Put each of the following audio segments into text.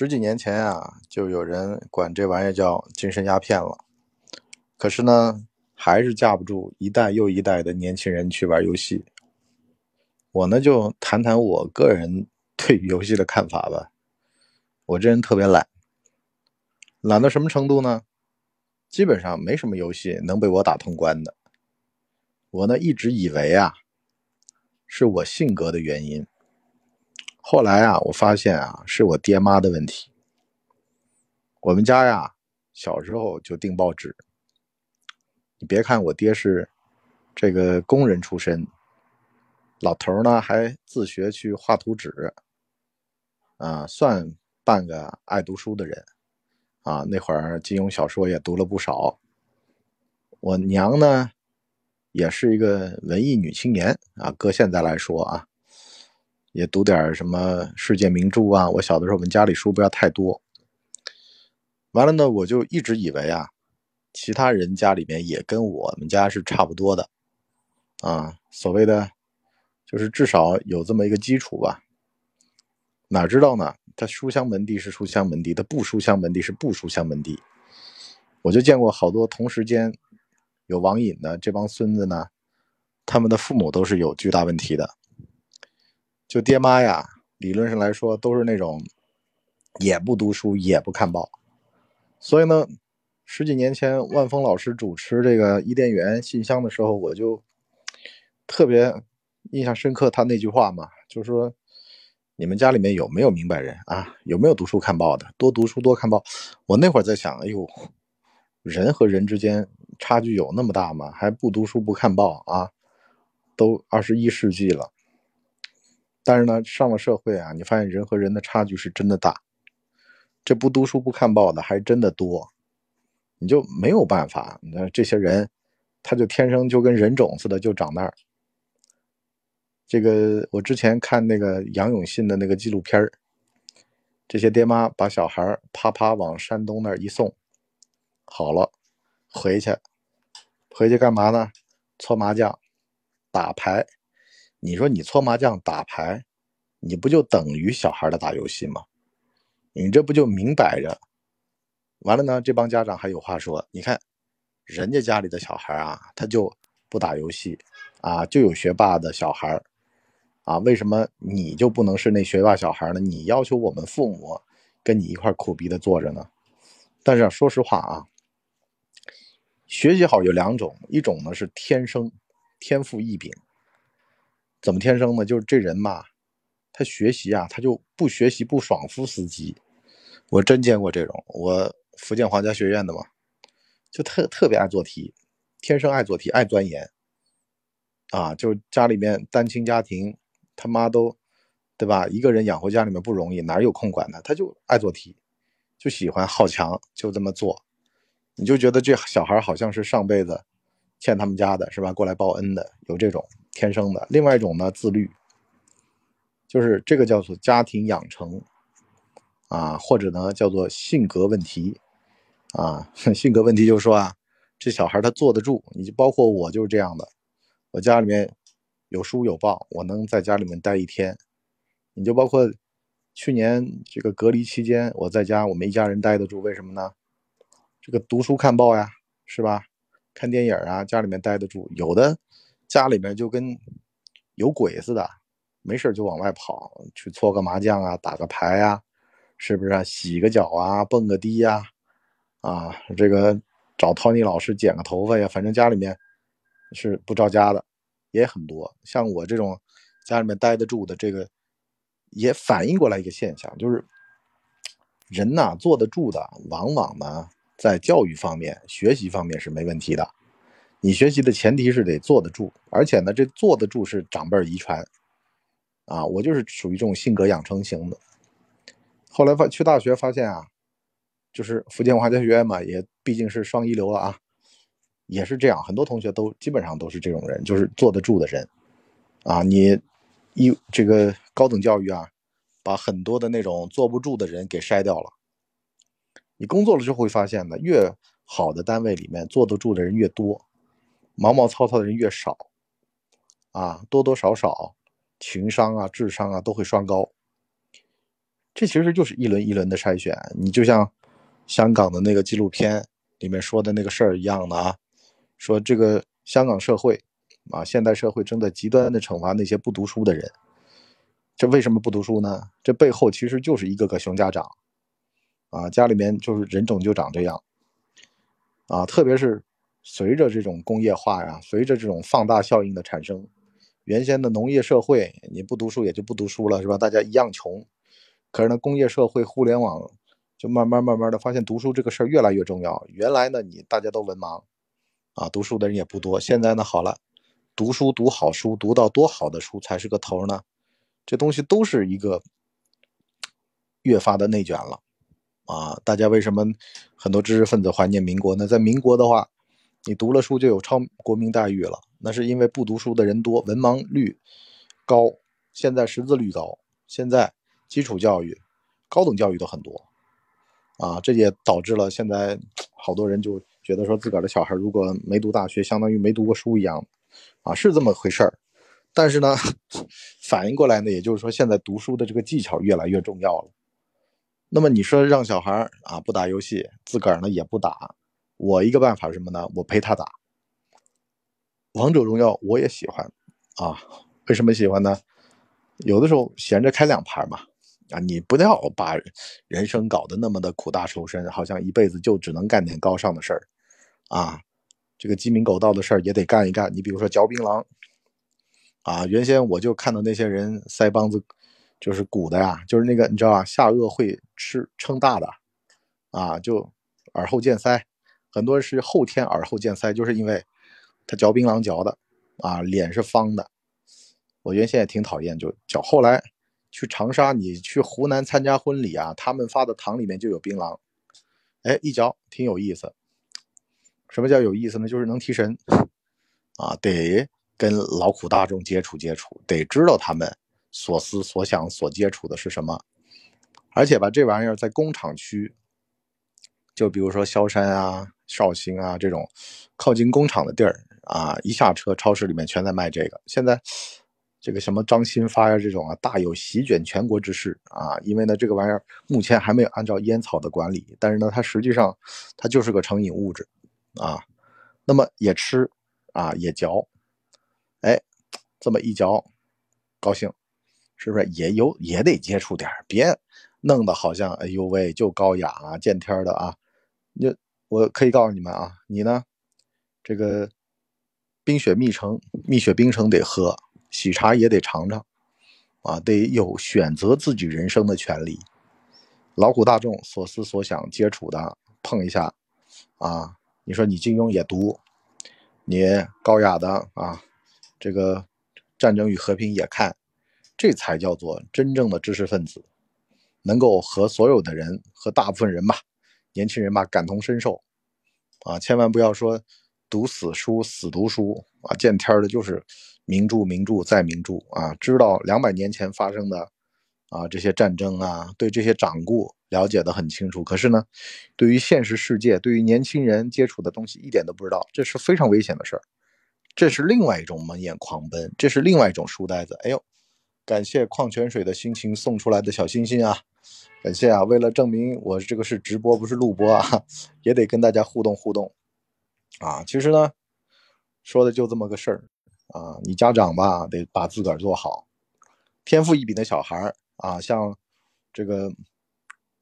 十几年前啊，就有人管这玩意叫精神鸦片了。可是呢，还是架不住一代又一代的年轻人去玩游戏。我呢，就谈谈我个人对游戏的看法吧。我这人特别懒，懒到什么程度呢？基本上没什么游戏能被我打通关的。我呢，一直以为啊，是我性格的原因。后来啊，我发现啊，是我爹妈的问题。我们家呀，小时候就订报纸。你别看我爹是这个工人出身，老头呢还自学去画图纸，啊，算半个爱读书的人。啊，那会儿金庸小说也读了不少。我娘呢，也是一个文艺女青年啊，搁现在来说啊。也读点什么世界名著啊！我小的时候，我们家里书不要太多。完了呢，我就一直以为啊，其他人家里面也跟我们家是差不多的啊。所谓的就是至少有这么一个基础吧。哪知道呢？他书香门第是书香门第，他不书香门第是不书香门第。我就见过好多同时间有网瘾的这帮孙子呢，他们的父母都是有巨大问题的。就爹妈呀，理论上来说都是那种也不读书也不看报，所以呢，十几年前万峰老师主持这个伊甸园信箱的时候，我就特别印象深刻他那句话嘛，就是说你们家里面有没有明白人啊？有没有读书看报的？多读书多看报。我那会儿在想，哎呦，人和人之间差距有那么大吗？还不读书不看报啊？都二十一世纪了。但是呢，上了社会啊，你发现人和人的差距是真的大。这不读书不看报的还真的多，你就没有办法。那这些人，他就天生就跟人种似的，就长那儿。这个我之前看那个杨永信的那个纪录片儿这些爹妈把小孩啪啪往山东那儿一送，好了，回去，回去干嘛呢？搓麻将，打牌。你说你搓麻将打牌，你不就等于小孩的打游戏吗？你这不就明摆着？完了呢，这帮家长还有话说。你看，人家家里的小孩啊，他就不打游戏啊，就有学霸的小孩啊，为什么你就不能是那学霸小孩呢？你要求我们父母跟你一块苦逼的坐着呢？但是说实话啊，学习好有两种，一种呢是天生天赋异禀。怎么天生呢？就是这人嘛，他学习啊，他就不学习不爽夫司机。我真见过这种，我福建皇家学院的嘛，就特特别爱做题，天生爱做题，爱钻研。啊，就是家里面单亲家庭，他妈都，对吧？一个人养活家里面不容易，哪有空管他？他就爱做题，就喜欢好强，就这么做。你就觉得这小孩好像是上辈子欠他们家的，是吧？过来报恩的，有这种。天生的，另外一种呢，自律，就是这个叫做家庭养成啊，或者呢叫做性格问题啊，性格问题就是说啊，这小孩他坐得住，你就包括我就是这样的，我家里面有书有报，我能在家里面待一天，你就包括去年这个隔离期间，我在家我们一家人待得住，为什么呢？这个读书看报呀，是吧？看电影啊，家里面待得住，有的。家里面就跟有鬼似的，没事就往外跑去搓个麻将啊，打个牌呀，是不是啊？洗个脚啊，蹦个迪呀，啊，这个找 Tony 老师剪个头发呀，反正家里面是不着家的也很多。像我这种家里面待得住的，这个也反映过来一个现象，就是人呐坐得住的，往往呢在教育方面、学习方面是没问题的。你学习的前提是得坐得住，而且呢，这坐得住是长辈遗传，啊，我就是属于这种性格养成型的。后来发去大学发现啊，就是福建华家学院嘛，也毕竟是双一流了啊，也是这样，很多同学都基本上都是这种人，就是坐得住的人，啊，你一这个高等教育啊，把很多的那种坐不住的人给筛掉了。你工作了之后会发现呢，越好的单位里面坐得住的人越多。毛毛糙糙的人越少，啊，多多少少情商啊、智商啊都会双高。这其实就是一轮一轮的筛选。你就像香港的那个纪录片里面说的那个事儿一样的啊，说这个香港社会啊，现代社会正在极端的惩罚那些不读书的人。这为什么不读书呢？这背后其实就是一个个熊家长啊，家里面就是人种就长这样啊，特别是随着这种工业化呀，随着这种放大效应的产生。原先的农业社会，你不读书也就不读书了，是吧？大家一样穷。可是呢，工业社会、互联网，就慢慢慢慢的发现读书这个事儿越来越重要。原来呢，你大家都文盲，啊，读书的人也不多。现在呢，好了，读书读好书，读到多好的书才是个头呢？这东西都是一个越发的内卷了，啊，大家为什么很多知识分子怀念民国呢？在民国的话，你读了书就有超国民待遇了。那是因为不读书的人多，文盲率高。现在识字率高，现在基础教育、高等教育都很多，啊，这也导致了现在 好多人就觉得说自个儿的小孩如果没读大学，相当于没读过书一样，啊，是这么回事儿。但是呢，反应过来呢，也就是说现在读书的这个技巧越来越重要了。那么你说让小孩啊不打游戏，自个儿呢也不打，我一个办法是什么呢？我陪他打。王者荣耀我也喜欢，啊，为什么喜欢呢？有的时候闲着开两盘嘛，啊，你不要把人生搞得那么的苦大仇深，好像一辈子就只能干点高尚的事儿，啊，这个鸡鸣狗盗的事儿也得干一干。你比如说嚼槟榔，啊，原先我就看到那些人腮帮子就是鼓的呀，就是那个你知道吧，下颚会吃撑大的，啊，就耳后见腮，很多是后天耳后见腮，就是因为。他嚼槟榔嚼的，啊，脸是方的。我原先也挺讨厌，就嚼。后来去长沙，你去湖南参加婚礼啊，他们发的糖里面就有槟榔。哎，一嚼挺有意思。什么叫有意思呢？就是能提神啊，得跟劳苦大众接触接触，得知道他们所思所想所接触的是什么。而且吧，这玩意儿在工厂区，就比如说萧山啊、绍兴啊这种靠近工厂的地儿。啊！一下车，超市里面全在卖这个。现在，这个什么张新发呀，这种啊，大有席卷全国之势啊！因为呢，这个玩意儿目前还没有按照烟草的管理，但是呢，它实际上它就是个成瘾物质啊。那么也吃啊，也嚼，哎，这么一嚼，高兴，是不是？也有也得接触点别弄得好像哎呦喂，就高雅啊，见天的啊。你我可以告诉你们啊，你呢，这个。冰雪蜜城，蜜雪冰城得喝，喜茶也得尝尝，啊，得有选择自己人生的权利。劳苦大众所思所想接触的碰一下，啊，你说你金庸也读，你高雅的啊，这个战争与和平也看，这才叫做真正的知识分子，能够和所有的人和大部分人吧，年轻人吧感同身受，啊，千万不要说。读死书，死读书啊！见天的就是名著，名著再名著啊！知道两百年前发生的啊这些战争啊，对这些掌故了解的很清楚。可是呢，对于现实世界，对于年轻人接触的东西一点都不知道，这是非常危险的事儿。这是另外一种蒙眼狂奔，这是另外一种书呆子。哎呦，感谢矿泉水的心情送出来的小心心啊！感谢啊！为了证明我这个是直播不是录播啊，也得跟大家互动互动。啊，其实呢，说的就这么个事儿啊。你家长吧，得把自个儿做好。天赋异禀的小孩啊，像这个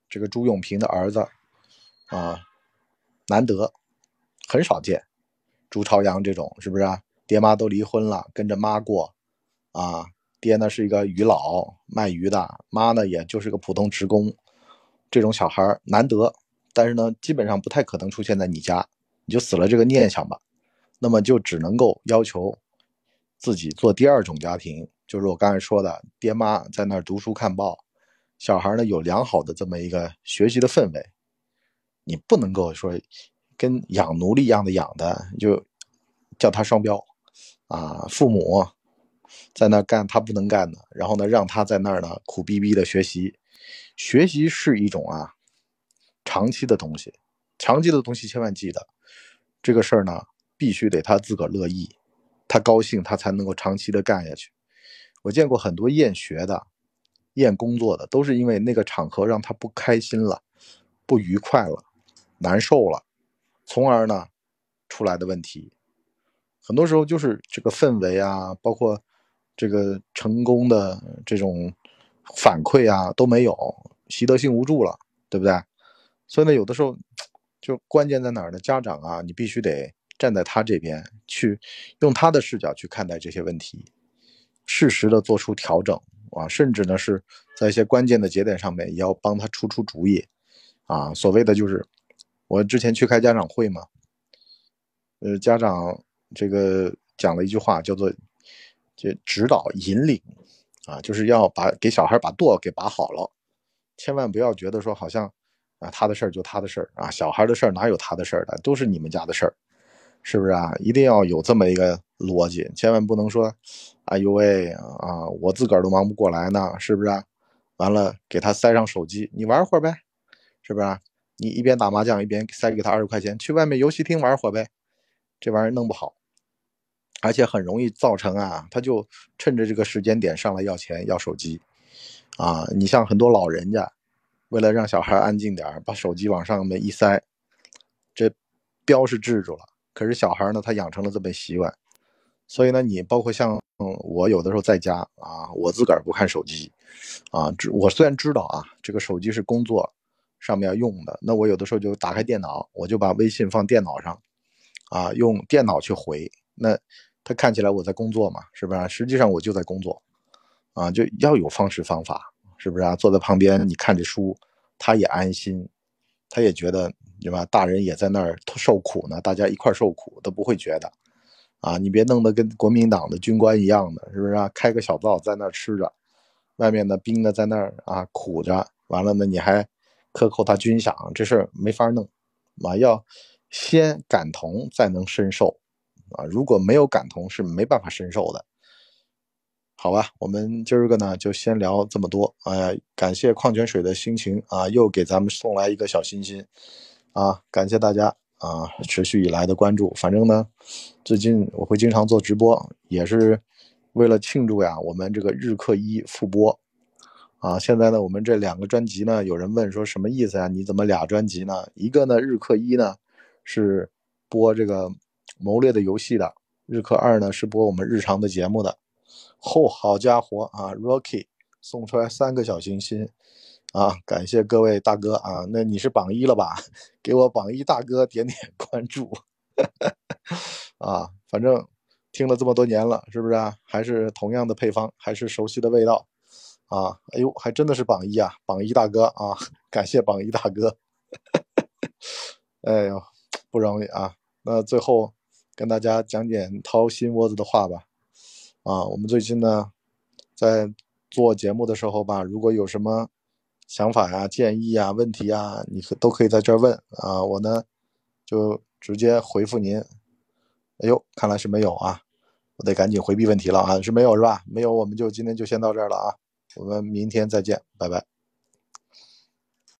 这个朱永平的儿子啊，难得，很少见。朱朝阳这种是不是啊？爹妈都离婚了，跟着妈过啊。爹呢是一个鱼佬，卖鱼的；妈呢也就是个普通职工。这种小孩难得，但是呢，基本上不太可能出现在你家。你就死了这个念想吧，那么就只能够要求自己做第二种家庭，就是我刚才说的，爹妈在那儿读书看报，小孩呢有良好的这么一个学习的氛围。你不能够说跟养奴隶一样的养的，就叫他双标啊！父母在那干他不能干的，然后呢让他在那儿呢苦逼逼的学习，学习是一种啊长期的东西，长期的东西千万记得。这个事儿呢，必须得他自个儿乐意，他高兴，他才能够长期的干下去。我见过很多厌学的，厌工作的，都是因为那个场合让他不开心了、不愉快了、难受了，从而呢出来的问题。很多时候就是这个氛围啊，包括这个成功的这种反馈啊都没有，习得性无助了，对不对？所以呢，有的时候就关键在哪儿呢？家长啊，你必须得站在他这边去，用他的视角去看待这些问题，适时的做出调整啊，甚至呢是在一些关键的节点上面也要帮他出出主意啊。所谓的就是我之前去开家长会嘛，呃，家长。这个讲了一句话，叫做“这指导引领”，啊，就是要把给小孩把舵给把好了，千万不要觉得说好像啊他的事儿就他的事儿啊，小孩的事儿哪有他的事儿的，都是你们家的事儿，是不是啊？一定要有这么一个逻辑，千万不能说，哎呦喂啊，我自个儿都忙不过来呢，是不是？啊完了给他塞上手机，你玩会儿呗，是不是？你一边打麻将一边塞给他二十块钱，去外面游戏厅玩会儿呗。这玩意儿弄不好，而且很容易造成啊，他就趁着这个时间点上来要钱要手机，啊，你像很多老人家，为了让小孩安静点把手机往上面一塞，这标是制住了，可是小孩呢，他养成了这么习惯，所以呢，你包括像嗯，我有的时候在家啊，我自个儿不看手机，啊，我虽然知道啊，这个手机是工作上面要用的，那我有的时候就打开电脑，我就把微信放电脑上。啊，用电脑去回，那他看起来我在工作嘛，是不是？实际上我就在工作，啊，就要有方式方法，是不是啊？坐在旁边你看着书，他也安心，他也觉得对吧？大人也在那儿受苦呢，大家一块受苦都不会觉得，啊，你别弄得跟国民党的军官一样的，是不是啊？开个小灶在那儿吃着，外面的兵呢在那儿啊苦着，完了呢你还克扣他军饷，这事儿没法弄，啊要。先感同，再能深受，啊，如果没有感同，是没办法深受的。好吧，我们今儿个呢就先聊这么多。哎，感谢矿泉水的心情啊，又给咱们送来一个小心心啊，感谢大家啊持续以来的关注。反正呢，最近我会经常做直播，也是为了庆祝呀，我们这个日课一复播啊。现在呢，我们这两个专辑呢，有人问说什么意思呀？你怎么俩专辑呢？一个呢日课一呢？是播这个谋略的游戏的日课二呢，是播我们日常的节目的。嚯，好家伙啊，Rocky 送出来三个小心心啊！感谢各位大哥啊，那你是榜一了吧？给我榜一大哥点点关注 啊！反正听了这么多年了，是不是啊？还是同样的配方，还是熟悉的味道啊！哎呦，还真的是榜一啊，榜一大哥啊！感谢榜一大哥，哎呦。不容易啊！那最后跟大家讲点掏心窝子的话吧。啊，我们最近呢在做节目的时候吧，如果有什么想法呀、建议啊、问题啊，你可都可以在这儿问啊。我呢就直接回复您。哎呦，看来是没有啊，我得赶紧回避问题了啊，是没有是吧？没有，我们就今天就先到这儿了啊，我们明天再见，拜拜。